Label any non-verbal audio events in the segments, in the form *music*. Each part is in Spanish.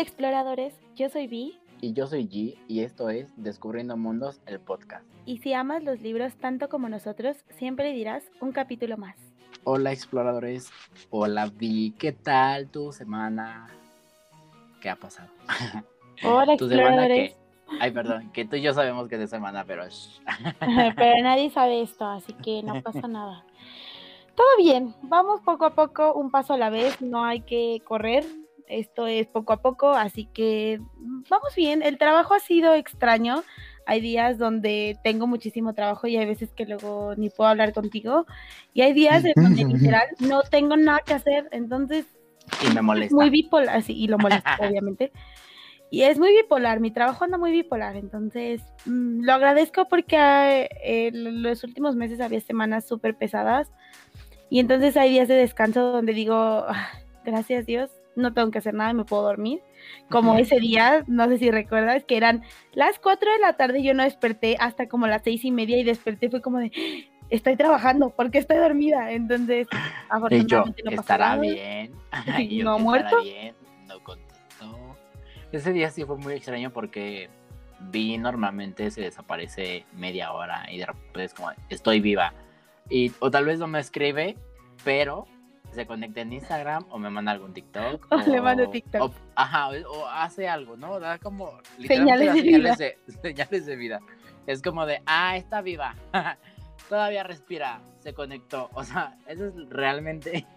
Hola exploradores, yo soy Vi. Y yo soy G y esto es Descubriendo Mundos, el podcast. Y si amas los libros tanto como nosotros, siempre dirás un capítulo más. Hola exploradores, hola Vi, ¿qué tal tu semana? ¿Qué ha pasado? *laughs* Hola exploradores. Ay, perdón, que tú y yo sabemos que es de semana, pero... *laughs* pero nadie sabe esto, así que no *laughs* pasa nada. Todo bien, vamos poco a poco, un paso a la vez, no hay que correr, esto es poco a poco, así que vamos bien. El trabajo ha sido extraño. Hay días donde tengo muchísimo trabajo y hay veces que luego ni puedo hablar contigo. Y hay días en donde *laughs* literal no tengo nada que hacer. Entonces, y me molesta. muy bipolar, sí, y lo molesta, *laughs* obviamente. Y es muy bipolar, mi trabajo anda muy bipolar, entonces mm, lo agradezco porque eh, los últimos meses había semanas súper pesadas y entonces hay días de descanso donde digo, ah, gracias Dios, no tengo que hacer nada, me puedo dormir. Como ese día, no sé si recuerdas, que eran las 4 de la tarde yo no desperté hasta como las seis y media y desperté, fue como de, estoy trabajando, porque estoy dormida? Entonces, afortunadamente no estará bien. *laughs* *laughs* no muerto. Bien, no contestó. Ese día sí fue muy extraño porque vi normalmente se desaparece media hora y de repente es como, estoy viva. Y, o tal vez no me escribe, pero se conecta en Instagram o me manda algún TikTok. O, le mando TikTok. ajá, o, hace algo, ¿no? Da como señales, de, vida. *laughs* señales de vida. Es como de, ah, está viva. *laughs* Todavía respira, se conectó. O sea, eso es realmente. *laughs*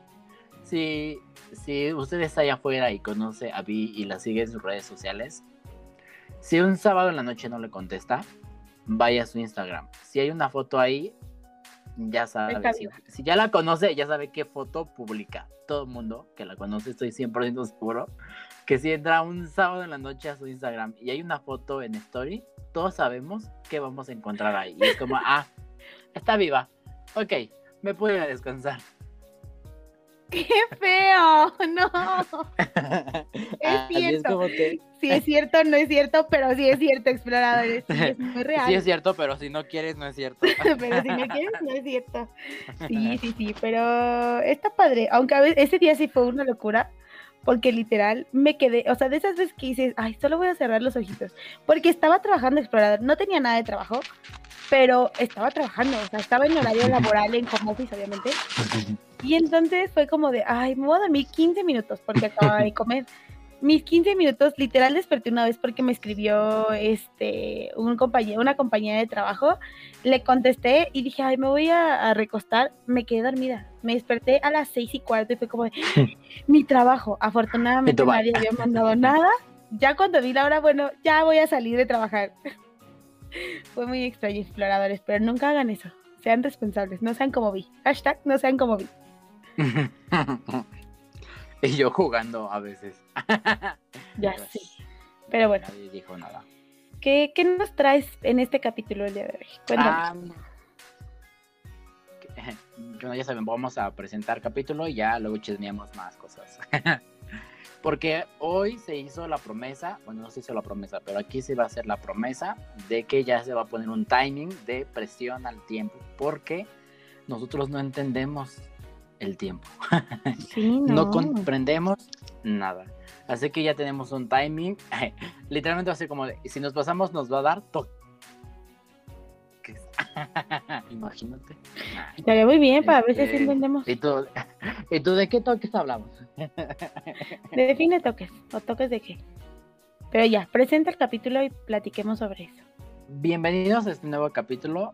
Si, si usted está allá afuera y conoce a Vi y la sigue en sus redes sociales, si un sábado en la noche no le contesta, vaya a su Instagram. Si hay una foto ahí, ya sabe, si, ya la conoce, ya sabe qué foto publica. Todo el mundo que la conoce, estoy 100% seguro, que si entra un sábado en la noche a su Instagram y hay una foto en Story, todos sabemos qué vamos a encontrar ahí. Y es como, ah, está viva. Ok, me a descansar. ¡Qué feo! No. *laughs* es cierto. Sí es cierto, no es cierto, pero sí es cierto, exploradores. Sí, es muy *laughs* real. Sí es cierto, pero si no quieres, no es cierto. *laughs* pero si no quieres, no es cierto. Sí, sí, sí, pero está padre. Aunque a veces, ese día sí fue una locura, porque literal me quedé, o sea, de esas veces que dices, ay, solo voy a cerrar los ojitos, porque estaba trabajando explorador, no tenía nada de trabajo, pero estaba trabajando, o sea, estaba en horario laboral en home office, obviamente. Y entonces fue como de, ay, me voy a dormir 15 minutos porque acababa de comer. Mis 15 minutos, literal desperté una vez porque me escribió este un compañero, una compañera de trabajo. Le contesté y dije, ay, me voy a, recostar. Me quedé dormida. Me desperté a las seis y cuarto y fue como de, *laughs* mi trabajo. Afortunadamente nadie había mandado nada. Ya cuando vi la hora, bueno, ya voy a salir de trabajar. *laughs* fue muy extraño, exploradores, pero nunca hagan eso. Sean responsables, no sean como vi. Hashtag no sean como vi. *laughs* y yo jugando a veces. *laughs* ya. Pero bueno. Nadie dijo nada. ¿Qué, ¿Qué, nos traes en este capítulo el día de hoy? Cuéntanos. *laughs* bueno, ya saben, vamos a presentar capítulo y ya luego chismeamos más cosas. Porque hoy se hizo la promesa, bueno, no se hizo la promesa, pero aquí se va a hacer la promesa de que ya se va a poner un timing de presión al tiempo, porque nosotros no entendemos el tiempo. *laughs* no. comprendemos nada. Así que ya tenemos un timing. *laughs* Literalmente va a ser como si nos pasamos nos va a dar toque. *laughs* Imagínate. Estaría muy bien para ver si este, entendemos. ¿Y tú, ¿Y tú de qué toques hablamos? Define toques o toques de qué. Pero ya, presenta el capítulo y platiquemos sobre eso. Bienvenidos a este nuevo capítulo,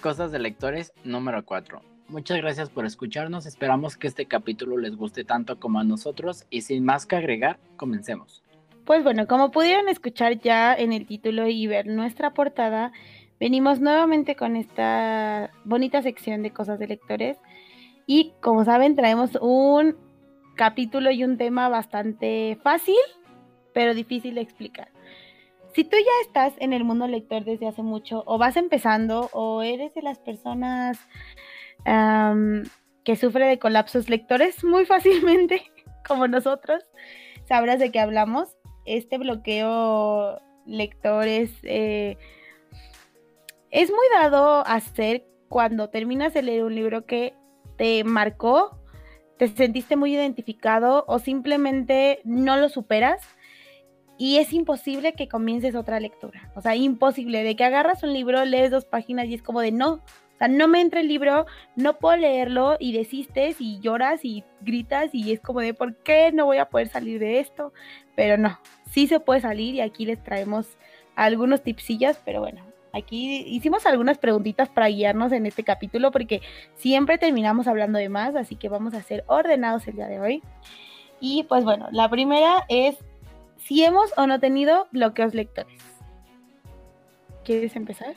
Cosas de Lectores número 4. Muchas gracias por escucharnos. Esperamos que este capítulo les guste tanto como a nosotros. Y sin más que agregar, comencemos. Pues bueno, como pudieron escuchar ya en el título y ver nuestra portada, venimos nuevamente con esta bonita sección de cosas de lectores. Y como saben, traemos un capítulo y un tema bastante fácil, pero difícil de explicar. Si tú ya estás en el mundo lector desde hace mucho, o vas empezando, o eres de las personas que sufre de colapsos lectores muy *laughs* fácilmente, como nosotros, sabrás de qué hablamos. Este bloqueo lector es, eh, es muy dado a hacer cuando terminas de leer un libro que te marcó, te sentiste muy identificado o simplemente no lo superas y es imposible que comiences otra lectura. O sea, imposible. De que agarras un libro, lees dos páginas y es como de no. Sea, no me entra el libro, no puedo leerlo y desistes y lloras y gritas y es como de ¿por qué no voy a poder salir de esto? Pero no, sí se puede salir y aquí les traemos algunos tipsillas, pero bueno, aquí hicimos algunas preguntitas para guiarnos en este capítulo porque siempre terminamos hablando de más, así que vamos a ser ordenados el día de hoy. Y pues bueno, la primera es si hemos o no tenido bloqueos lectores. ¿Quieres empezar?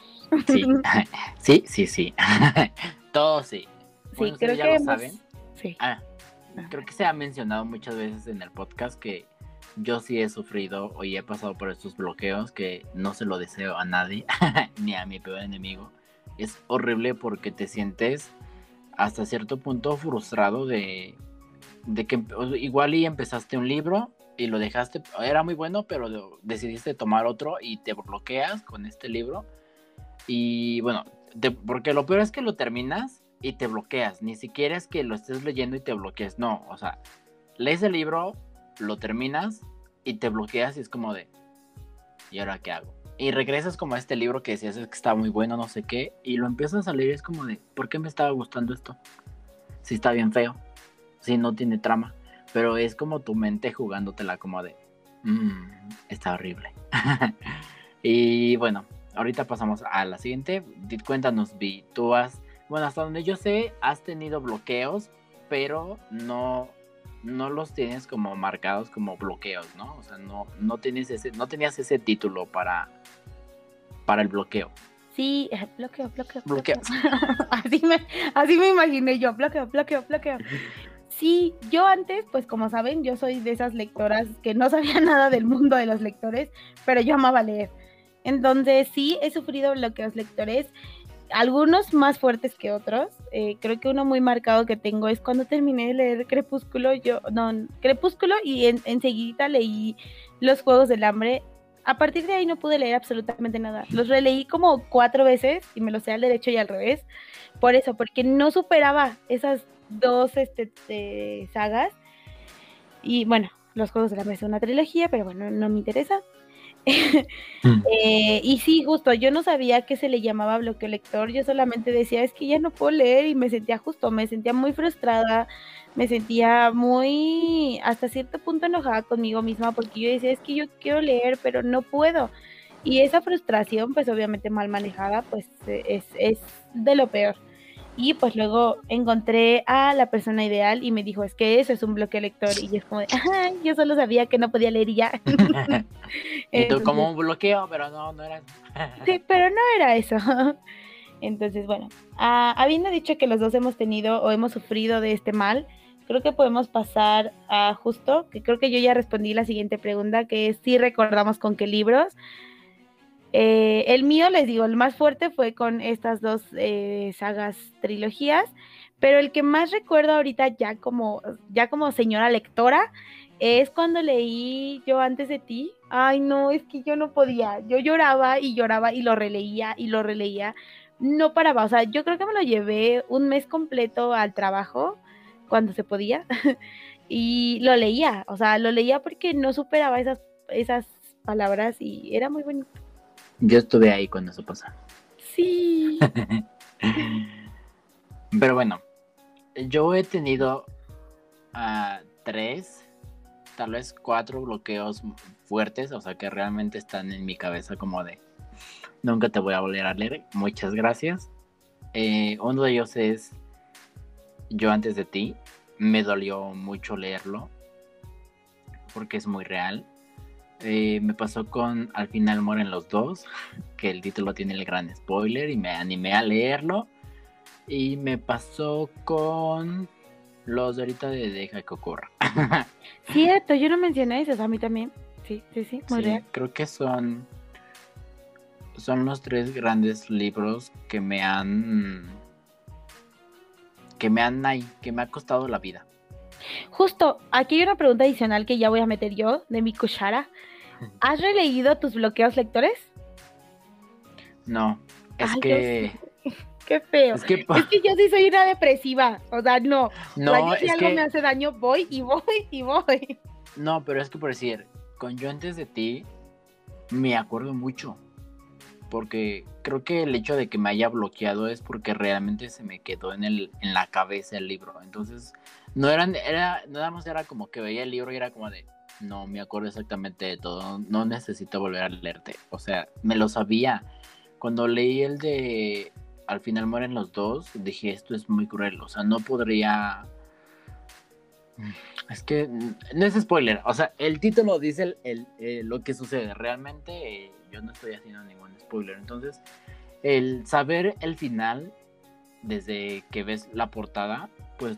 Sí, *laughs* sí, sí, sí. *laughs* Todo sí. Sí, creo que hemos... Sí. Ah, creo que se ha mencionado muchas veces en el podcast que yo sí he sufrido o he pasado por estos bloqueos que no se lo deseo a nadie, *laughs* ni a mi peor enemigo. Es horrible porque te sientes hasta cierto punto frustrado de, de que igual y empezaste un libro y lo dejaste, era muy bueno, pero decidiste tomar otro y te bloqueas con este libro. Y bueno, porque lo peor es que lo terminas y te bloqueas, ni siquiera es que lo estés leyendo y te bloquees, no, o sea, lees el libro, lo terminas y te bloqueas y es como de, ¿y ahora qué hago? Y regresas como a este libro que decías que está muy bueno, no sé qué, y lo empiezas a leer y es como de, ¿por qué me estaba gustando esto? Si está bien feo, si no tiene trama pero es como tu mente jugándotela como de, mmm, está horrible. *laughs* y bueno, ahorita pasamos a la siguiente. Cuéntanos, Vi, tú has, bueno, hasta donde yo sé, has tenido bloqueos, pero no, no los tienes como marcados como bloqueos, ¿no? O sea, no, no tienes ese, no tenías ese título para, para el bloqueo. Sí, eh, bloqueo, bloqueo, bloqueo. *laughs* así, me, así me imaginé yo, bloqueo, bloqueo, bloqueo. Sí, yo antes, pues como saben, yo soy de esas lectoras que no *laughs* sabía nada del mundo de los lectores, pero yo amaba leer. Entonces sí, he sufrido bloqueos lectores, algunos más fuertes que otros. Eh, creo que uno muy marcado que tengo es cuando terminé de leer Crepúsculo, yo, no, Crepúsculo y enseguida leí Los Juegos del Hambre. A partir de ahí no pude leer absolutamente nada. Los releí como cuatro veces y me lo sé al derecho y al revés. Por eso, porque no superaba esas dos este, sagas. Y bueno, los Juegos de la Mesa una trilogía, pero bueno, no me interesa. *laughs* Mm. Eh, y sí, justo, yo no sabía que se le llamaba bloqueo lector, yo solamente decía, es que ya no puedo leer y me sentía justo, me sentía muy frustrada, me sentía muy, hasta cierto punto enojada conmigo misma, porque yo decía, es que yo quiero leer, pero no puedo. Y esa frustración, pues obviamente mal manejada, pues es, es de lo peor. Y pues luego encontré a la persona ideal y me dijo, es que eso es un bloque lector. Y yo es como de, yo solo sabía que no podía leer y ya. *laughs* *laughs* y tú como un bloqueo, pero no, no era sí, pero no era eso. *laughs* Entonces, bueno, ah, habiendo dicho que los dos hemos tenido o hemos sufrido de este mal, creo que podemos pasar a justo, que creo que yo ya respondí la siguiente pregunta, que es si recordamos con qué libros. Eh, el mío, les digo, el más fuerte fue con estas dos eh, sagas, trilogías, pero el que más recuerdo ahorita ya como, ya como señora lectora es cuando leí Yo antes de ti. Ay, no, es que yo no podía. Yo lloraba y lloraba y lo releía y lo releía. No paraba, o sea, yo creo que me lo llevé un mes completo al trabajo cuando se podía *laughs* y lo leía, o sea, lo leía porque no superaba esas, esas palabras y era muy bonito. Yo estuve ahí cuando eso pasó. Sí. *laughs* Pero bueno, yo he tenido uh, tres, tal vez cuatro bloqueos fuertes, o sea que realmente están en mi cabeza como de, nunca te voy a volver a leer, muchas gracias. Eh, uno de ellos es Yo antes de ti, me dolió mucho leerlo, porque es muy real. Eh, me pasó con Al final mueren los dos, que el título tiene el gran spoiler y me animé a leerlo. Y me pasó con los de ahorita de Deja que ocurra. *laughs* Cierto, yo no mencioné esos, a mí también. Sí, sí, sí, muy sí, Creo que son, son los tres grandes libros que me han que me han que me ha costado la vida. Justo, aquí hay una pregunta adicional que ya voy a meter yo de mi cuchara. ¿Has releído tus bloqueos lectores? No, es que... *laughs* Qué feo. Es que... yo sí soy una depresiva. O sea, no. No, si algo me hace daño, voy y voy y voy. No, pero es que por decir, con Yo antes de ti me acuerdo mucho. Porque creo que el hecho de que me haya bloqueado es porque realmente se me quedó en, el, en la cabeza el libro. Entonces, no eran, era, nada más era como que veía el libro y era como de, no me acuerdo exactamente de todo, no necesito volver a leerte. O sea, me lo sabía. Cuando leí el de Al final mueren los dos, dije, esto es muy cruel. O sea, no podría es que no es spoiler, o sea, el título dice el, eh, lo que sucede. Realmente eh, yo no estoy haciendo ningún spoiler. Entonces, el saber el final desde que ves la portada, pues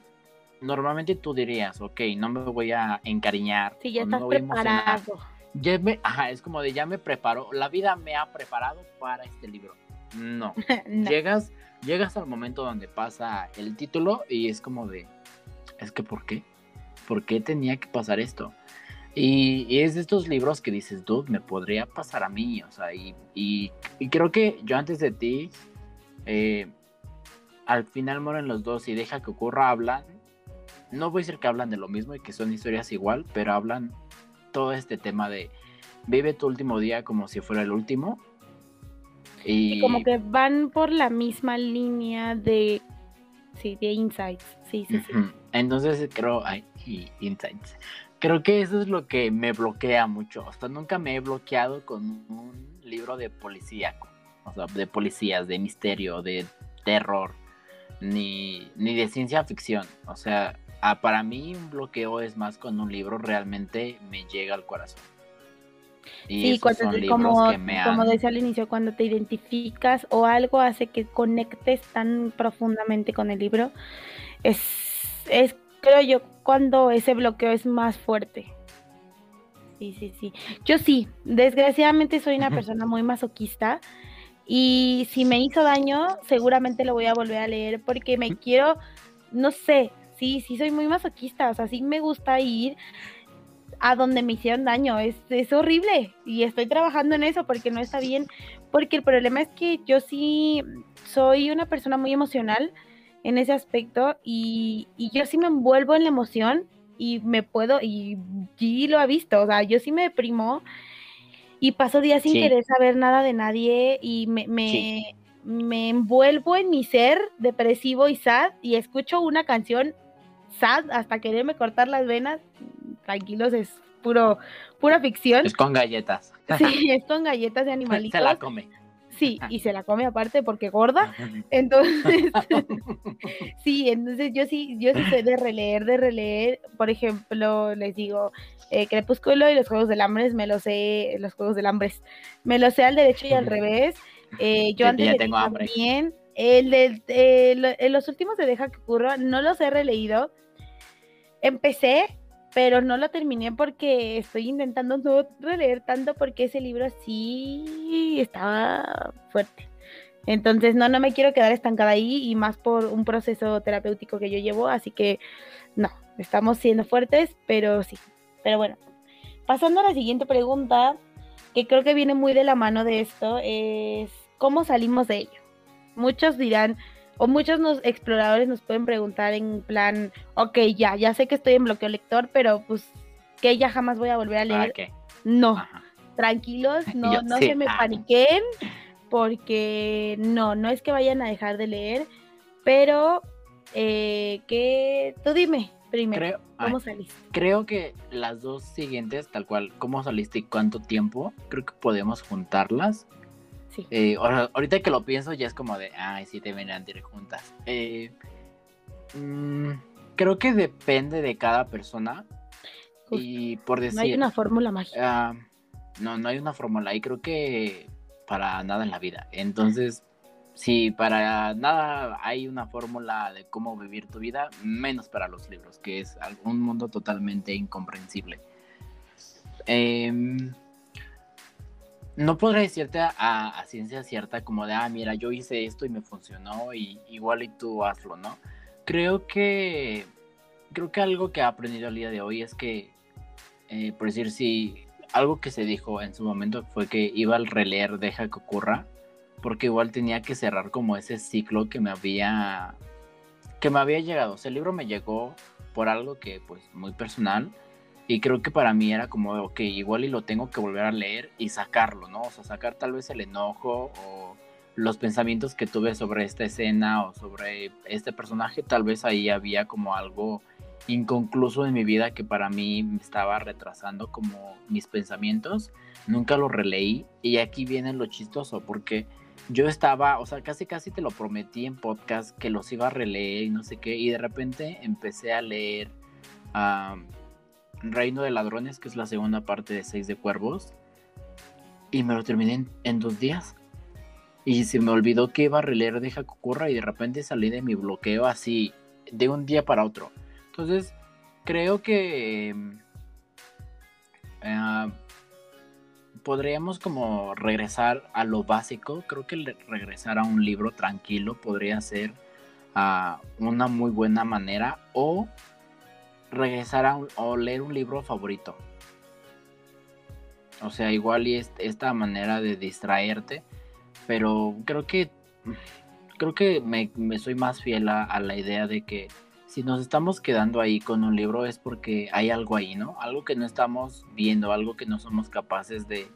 normalmente tú dirías, ok, no me voy a encariñar. Sí, ya estás preparado. Ya me, ajá, es como de ya me preparo, la vida me ha preparado para este libro. *laughs* No. Llegas, llegas al momento donde pasa el título y es como de, es que ¿por qué? ¿por qué tenía que pasar esto? Y, es de estos libros que dices, dude, me podría pasar a mí, o sea, y, creo que yo antes de ti, eh, al final mueren los dos y deja que ocurra, hablan, no voy a decir que hablan de lo mismo y que son historias igual, pero hablan todo este tema de vive tu último día como si fuera el último. Y, como que van por la misma línea de, sí, de insights, sí, sí, sí. Entonces creo, ay, y insights. Creo que eso es lo que me bloquea mucho. Hasta nunca me he bloqueado con un libro de policía, o sea, de policías, de misterio, de terror, ni, ni de ciencia ficción. O sea, para mí un bloqueo es más cuando un libro realmente me llega al corazón. Y sí, cuando, como, como decía al inicio, cuando te identificas o algo hace que conectes tan profundamente con el libro, es, es creo yo, cuando ese bloqueo es más fuerte. Sí, sí, sí. Yo sí, desgraciadamente soy una *laughs* persona muy masoquista y si me hizo daño, seguramente lo voy a volver a leer porque me quiero, no sé, sí, sí soy muy masoquista, o sea, sí me gusta ir a donde me hicieron daño, es, es horrible y estoy trabajando en eso porque no está bien, porque el problema es que yo sí soy una persona muy emocional en ese aspecto y, yo sí me envuelvo en la emoción y me puedo, y G lo ha visto, o sea, yo sí me deprimo y paso días sin querer saber nada de nadie y me, me, me, envuelvo en mi ser depresivo y sad y escucho una canción sad hasta quererme cortar las venas, tranquilos, es puro, pura ficción. Es con galletas. Sí, *laughs* es con galletas de animalitos. Se la come. Sí, y se la come aparte porque gorda. Entonces, *laughs* *laughs* sí, entonces yo sí, yo sí soy de releer, de releer. Por ejemplo, les digo, eh, Crepúsculo y los Juegos del Hambre, me lo sé, los Juegos del Hambre, me lo sé al derecho y al revés. Eh, yo antes ya tengo hambre. también. El de los últimos de Deja que ocurra, no los he releído. Empecé, pero no lo terminé porque estoy intentando no releer tanto porque ese libro sí estaba fuerte. Entonces, no, no me quiero quedar estancada ahí y más por un proceso terapéutico que yo llevo, así que no, estamos siendo fuertes, pero sí. Pero bueno, pasando a la siguiente pregunta, que creo que viene muy de la mano de esto, es ¿cómo salimos de ello? Muchos dirán, o muchos nos, exploradores nos pueden preguntar en plan, ok, ya, ya sé que estoy en bloqueo lector, pero pues que ya jamás voy a volver a leer. No, tranquilos, *laughs* no, no se me ah. paniquen, porque no, no es que vayan a dejar de leer, pero eh, que tú dime primero, ¿cómo saliste? Creo que las dos siguientes, tal cual, ¿cómo saliste y cuánto tiempo? Creo que podemos juntarlas eh, ahorita que lo pienso ya es como de, ay, sí, te a ir juntas. Eh, mm, creo que depende de cada persona. Y por decir... No hay una fórmula mágica. Ah, no, no hay una fórmula. Y creo que para nada en la vida. Entonces, si para nada hay una fórmula de cómo vivir tu vida, menos para los libros, que es un mundo totalmente incomprensible. Eh, no podré decirte a, ciencia cierta como de, ah, mira, yo hice esto y me funcionó y igual y tú hazlo, ¿no? Creo que, creo que algo que he aprendido al día de hoy es que, eh, por decir, si algo que se dijo en su momento fue que iba al releer Deja que ocurra, porque igual tenía que cerrar como ese ciclo que me había, que me había llegado. O sea, el libro me llegó por algo que, pues, muy personal, Y creo que para mí era como, ok, igual y lo tengo que volver a leer y sacarlo, ¿no? O sea, sacar tal vez el enojo o los pensamientos que tuve sobre esta escena o sobre este personaje, tal vez ahí había como algo inconcluso en mi vida que para mí me estaba retrasando como mis pensamientos. Nunca lo releí y aquí viene lo chistoso porque yo estaba, o sea, casi casi te lo prometí en podcast que los iba a releer y no sé qué y de repente empecé a leer Reino de Ladrones, que es la segunda parte de Seis de Cuervos y me lo terminé en, dos días. Y se me olvidó que iba a releer Deja que ocurra y de repente salí de mi bloqueo así de un día para otro. Entonces, creo que eh, podríamos como regresar a lo básico. Creo que regresar a un libro tranquilo podría ser uh, una muy buena manera. O regresar a o leer un libro favorito. O sea, igual y esta manera de distraerte. Pero creo que creo que me, soy más fiel a la idea de que si nos estamos quedando ahí con un libro es porque hay algo ahí, ¿no? Algo que no estamos viendo, algo que no somos capaces de,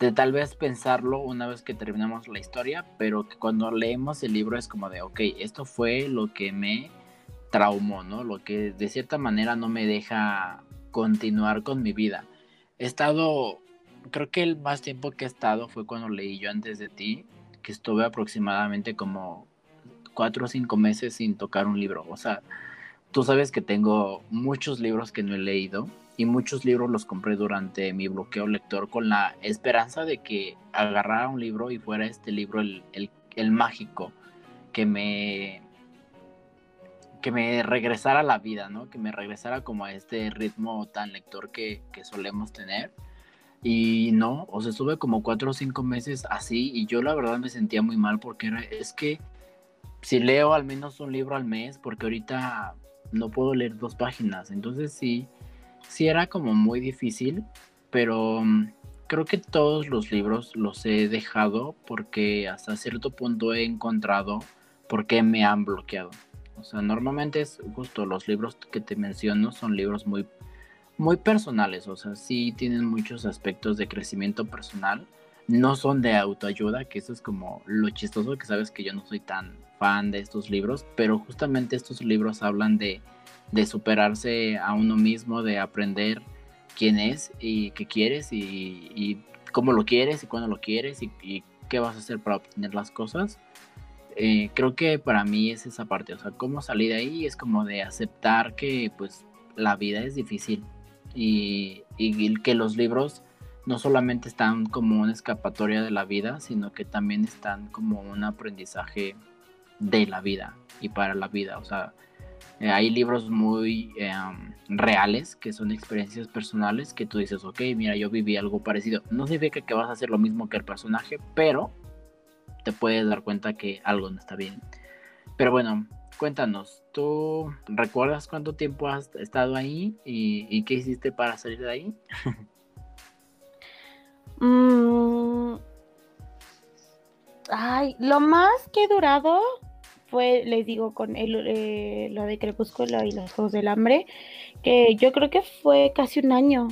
de tal vez pensarlo una vez que terminamos la historia, pero que cuando leemos el libro es como de, ok, esto fue lo que me traumó, ¿no? Lo que de cierta manera no me deja continuar con mi vida. He estado, creo que el más tiempo que he estado fue cuando leí yo antes de ti, que estuve aproximadamente como cuatro o cinco meses sin tocar un libro. O sea, tú sabes que tengo muchos libros que no he leído y muchos libros los compré durante mi bloqueo lector con la esperanza de que agarrara un libro y fuera este libro el, mágico que me que me regresara a la vida, ¿no? Que me regresara como a este ritmo tan lector que, que solemos tener. Y no, o sea, estuve como cuatro o cinco meses así y yo la verdad me sentía muy mal porque era, es que si leo al menos un libro al mes, porque ahorita no puedo leer dos páginas, entonces sí, sí era como muy difícil, pero mm, creo que todos los libros los he dejado porque hasta cierto punto he encontrado por qué me han bloqueado. O sea, normalmente es justo los libros que te menciono son libros muy, muy personales, o sea, sí tienen muchos aspectos de crecimiento personal, no son de autoayuda, que eso es como lo chistoso que sabes que yo no soy tan fan de estos libros, pero justamente estos libros hablan de, de superarse a uno mismo, de aprender quién es y qué quieres y, cómo lo quieres y cuándo lo quieres y, qué vas a hacer para obtener las cosas. Eh, creo que para mí es esa parte, o sea, cómo salir de ahí es como de aceptar que pues la vida es difícil y, y que los libros no solamente están como una escapatoria de la vida, sino que también están como un aprendizaje de la vida y para la vida. O sea, eh, hay libros muy em, reales que son experiencias personales que tú dices, ok, mira, yo viví algo parecido. No significa que vas a hacer lo mismo que el personaje, pero te puedes dar cuenta que algo no está bien. Pero bueno, cuéntanos, ¿tú recuerdas cuánto tiempo has estado ahí y, qué hiciste para salir de ahí? *laughs* Mm. Ay, lo más que he durado fue, les digo, con el, eh, lo de Crepúsculo y los Juegos del Hambre, que yo creo que fue casi un año.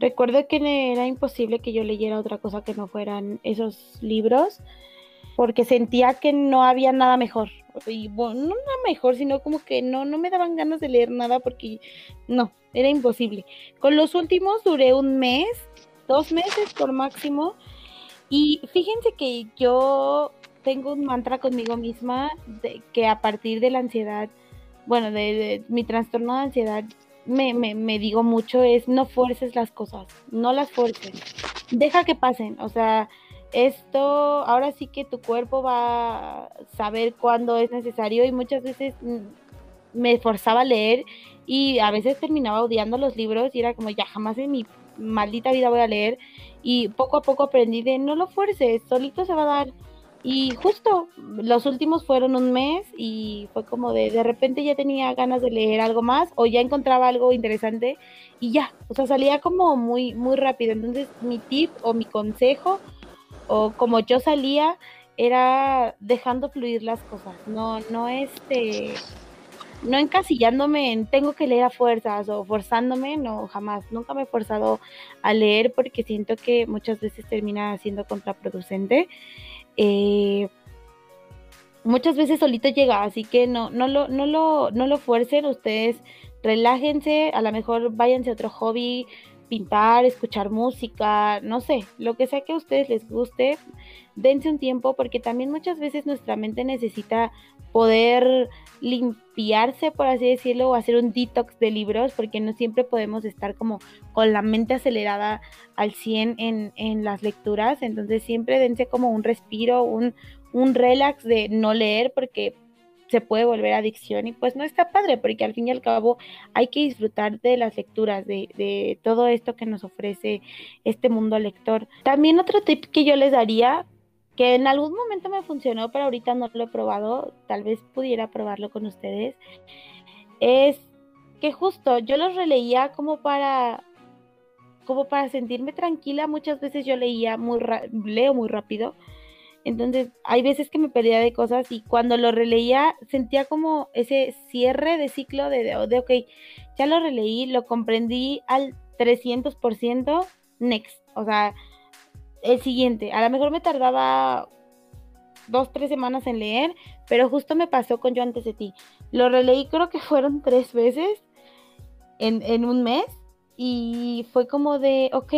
Recuerdo que era imposible que yo leyera otra cosa que no fueran esos libros, porque sentía que no había nada mejor. Y bueno, no nada mejor, sino como que no, no me daban ganas de leer nada porque no, era imposible. Con los últimos duré un mes dos meses por máximo. Y fíjense que yo tengo un mantra conmigo misma de que a partir de la ansiedad, bueno, de, mi trastorno de ansiedad, me, me, digo mucho es no fuerces las cosas, no las fuerces, deja que pasen, o sea, esto ahora sí que tu cuerpo va a saber cuándo es necesario y muchas veces mm, me forzaba a leer y a veces terminaba odiando los libros y era como ya jamás en mi maldita vida voy a leer. Y poco a poco aprendí de no lo fuerces, solito se va a dar. Y justo los últimos fueron un mes y fue como de de repente ya tenía ganas de leer algo más o ya encontraba algo interesante y ya, o sea, salía como muy muy rápido. Entonces, mi tip o mi consejo o como yo salía era dejando fluir las cosas, no no este no encasillándome en tengo que leer a fuerzas o forzándome, no, jamás, nunca me he forzado a leer porque siento que muchas veces termina siendo contraproducente. Eh, muchas veces solito llega, así que no, no, lo, no, lo, no lo fuercen, ustedes. Relájense, a lo mejor váyanse a otro hobby, pintar, escuchar música, no sé, lo que sea que a ustedes les guste, dense un tiempo porque también muchas veces nuestra mente necesita poder limpiarse, por así decirlo, o hacer un detox de libros, porque no siempre podemos estar como con la mente acelerada al 100 en, en las lecturas, entonces siempre dense como un respiro, un, un relax de no leer, porque se puede volver adicción y pues no está padre, porque al fin y al cabo hay que disfrutar de las lecturas, de, de todo esto que nos ofrece este mundo lector. También otro tip que yo les daría que en algún momento me funcionó, pero ahorita no lo he probado, tal vez pudiera probarlo con ustedes, es que justo yo los releía como para como para sentirme tranquila, muchas veces yo leía muy leo muy rápido. Entonces, hay veces que me perdía de cosas y cuando lo releía sentía como ese cierre de ciclo de, de, de ok, ya lo releí, lo comprendí al 300%, next. O sea, el siguiente. A lo mejor me tardaba dos, tres semanas en leer, pero justo me pasó con Yo antes de ti. Lo releí creo que fueron tres veces en, en un mes y fue como de, ok,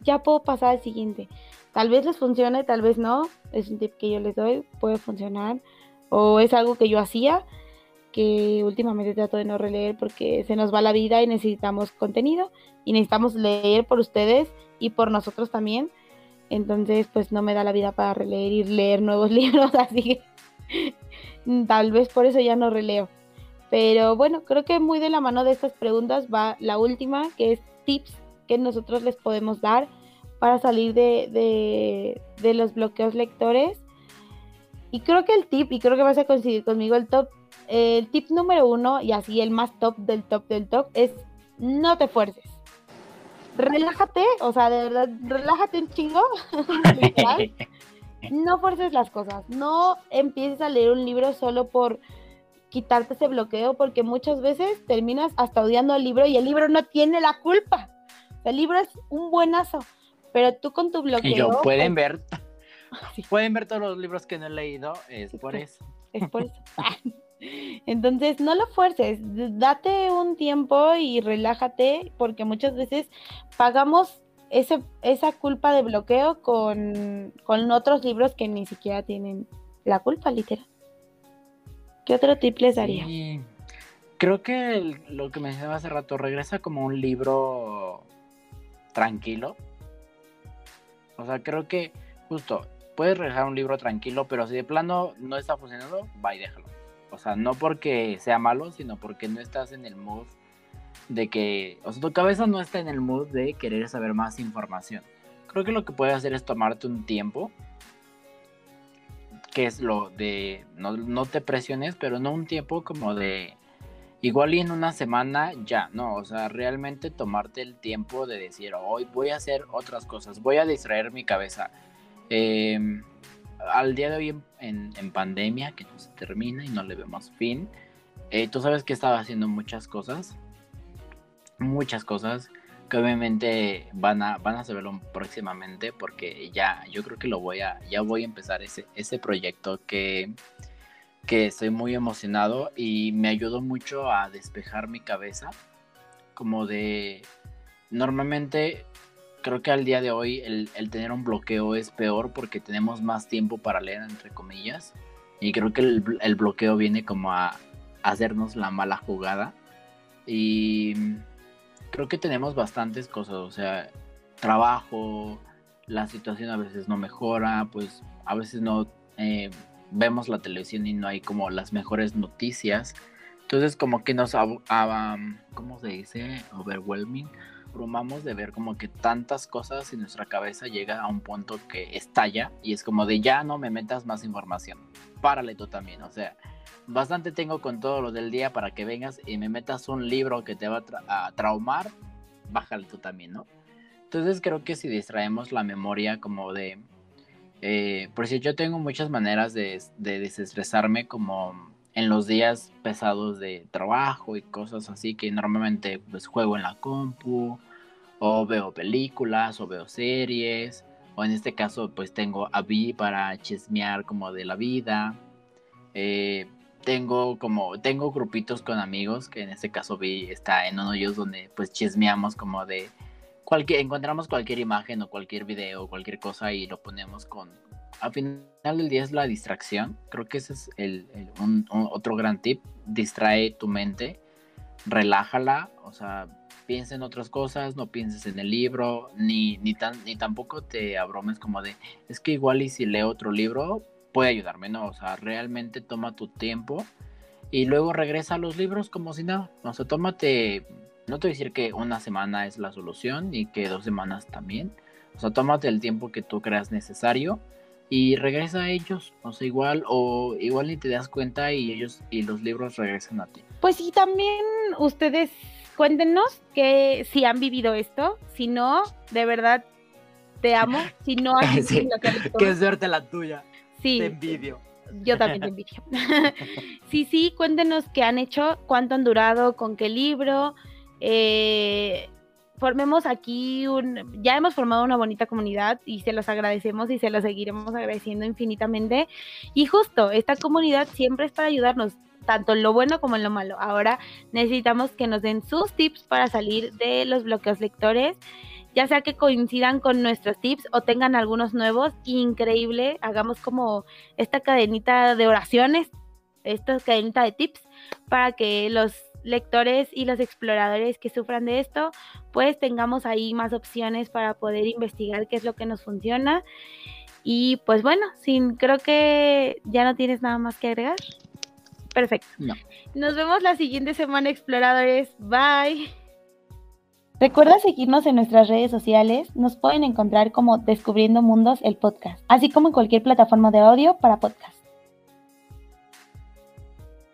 ya puedo pasar al siguiente. Tal vez les funcione, tal vez no. Es un tip que yo les doy, puede funcionar. O es algo que yo hacía, que últimamente trato de no releer porque se nos va la vida y necesitamos contenido y necesitamos leer por ustedes y por nosotros también. Entonces, pues no me da la vida para releer y leer nuevos *laughs* libros, así que *laughs* tal vez por eso ya no releo. Pero bueno, creo que muy de la mano de estas preguntas va la última, que es tips que nosotros les podemos dar para salir de, de, los bloqueos lectores. Y creo que el tip, y creo que vas a coincidir conmigo, el top, el tip número uno, y así el más top del top del top, es no te fuerces relájate, o sea, de verdad, relájate un chingo. *laughs* no fuerces las cosas, no empieces a leer un libro solo por quitarte ese bloqueo, porque muchas veces terminas hasta odiando el libro y el libro no tiene la culpa. El libro es un buenazo, pero tú con tu bloqueo. Y yo, pueden pues, ver, *laughs* pueden ver todos los libros que no he leído, es por eso. Es por eso. *laughs* Entonces, no lo fuerces, date un tiempo y relájate, porque muchas veces pagamos ese, esa culpa de bloqueo con, otros libros que ni siquiera tienen la culpa, literal. ¿Qué otro tip les daría? Creo que lo que me decía hace rato, regresa como un libro tranquilo. O sea, creo que justo puedes regresar un libro tranquilo, pero si de plano no está funcionando, va y déjalo. O sea, no porque sea malo, sino porque no estás en el mood de que, o sea, tu cabeza no está en el mood de querer saber más información. Creo que lo que puedes hacer es tomarte un tiempo, que es lo de, no, no te presiones, pero no un tiempo como de, igual y en una semana ya, no, o sea, realmente tomarte el tiempo de decir, hoy voy a hacer otras cosas, voy a distraer mi cabeza. Eh, al día de hoy en, pandemia, que no se termina y no le vemos fin, eh, tú sabes que estaba haciendo muchas cosas, muchas cosas que obviamente van a, van a saberlo próximamente porque ya, yo creo que lo voy a, ya voy a empezar ese, ese proyecto que, que estoy muy emocionado y me ayudó mucho a despejar mi cabeza, como de, normalmente creo que al día de hoy el, tener un bloqueo es peor porque tenemos más tiempo para leer, entre comillas. Y creo que el, bloqueo viene como a, hacernos la mala jugada. Y creo que tenemos bastantes cosas, o sea, trabajo, la situación a veces no mejora, pues a veces no eh, vemos la televisión y no hay como las mejores noticias. Entonces como que nos, ¿cómo se dice? Overwhelming abrumamos de ver como que tantas cosas y nuestra cabeza llega a un punto que estalla y es como de ya no me metas más información. Párale tú también, o sea, bastante tengo con todo lo del día para que vengas y me metas un libro que te va a, traumar, bájale tú también, ¿no? Entonces creo que si distraemos la memoria como de... Eh, por si yo tengo muchas maneras de, de desestresarme como en los días pesados de trabajo y cosas así que normalmente pues juego en la compu o veo películas o veo series o en este caso pues tengo a Vi para chismear como de la vida. Eh, tengo como tengo grupitos con amigos que en este caso Vi está en uno de ellos donde pues chismeamos como de cualquier encontramos cualquier imagen o cualquier video o cualquier cosa y lo ponemos con al final del día es la distracción. Creo que ese es el, otro gran tip. Distrae tu mente, relájala, o sea, piensa en otras cosas, no pienses en el libro, ni, ni, tan, ni tampoco te abromes como de, es que igual y si leo otro libro puede ayudarme, no, o sea, realmente toma tu tiempo y luego regresa a los libros como si nada, o sea, tómate, no te voy a decir que una semana es la solución y que dos semanas también, o sea, tómate el tiempo que tú creas necesario y regresa a ellos, o sea, igual o igual ni te das cuenta y ellos y los libros regresan a ti. Pues sí, también ustedes cuéntenos que si han vivido esto, si no, de verdad te amo, si no *laughs* has sí, Qué suerte la tuya. Sí. Te envidio. Yo también te envidio. *laughs* sí, sí, cuéntenos qué han hecho, cuánto han durado, con qué libro. Eh, formemos aquí un, ya hemos formado una bonita comunidad y se los agradecemos y se los seguiremos agradeciendo infinitamente. Y justo, esta comunidad siempre es para ayudarnos, tanto en lo bueno como en lo malo. Ahora necesitamos que nos den sus tips para salir de los bloqueos lectores, ya sea que coincidan con nuestros tips o tengan algunos nuevos. Increíble, hagamos como esta cadenita de oraciones, esta cadenita de tips para que los lectores y los exploradores que sufran de esto, pues tengamos ahí más opciones para poder investigar qué es lo que nos funciona. Y pues bueno, sin, creo que ya no tienes nada más que agregar. Perfecto. Nos vemos la siguiente semana, exploradores. Bye. Recuerda seguirnos en nuestras redes sociales. Nos pueden encontrar como Descubriendo Mundos, el podcast, así como en cualquier plataforma de audio para podcast.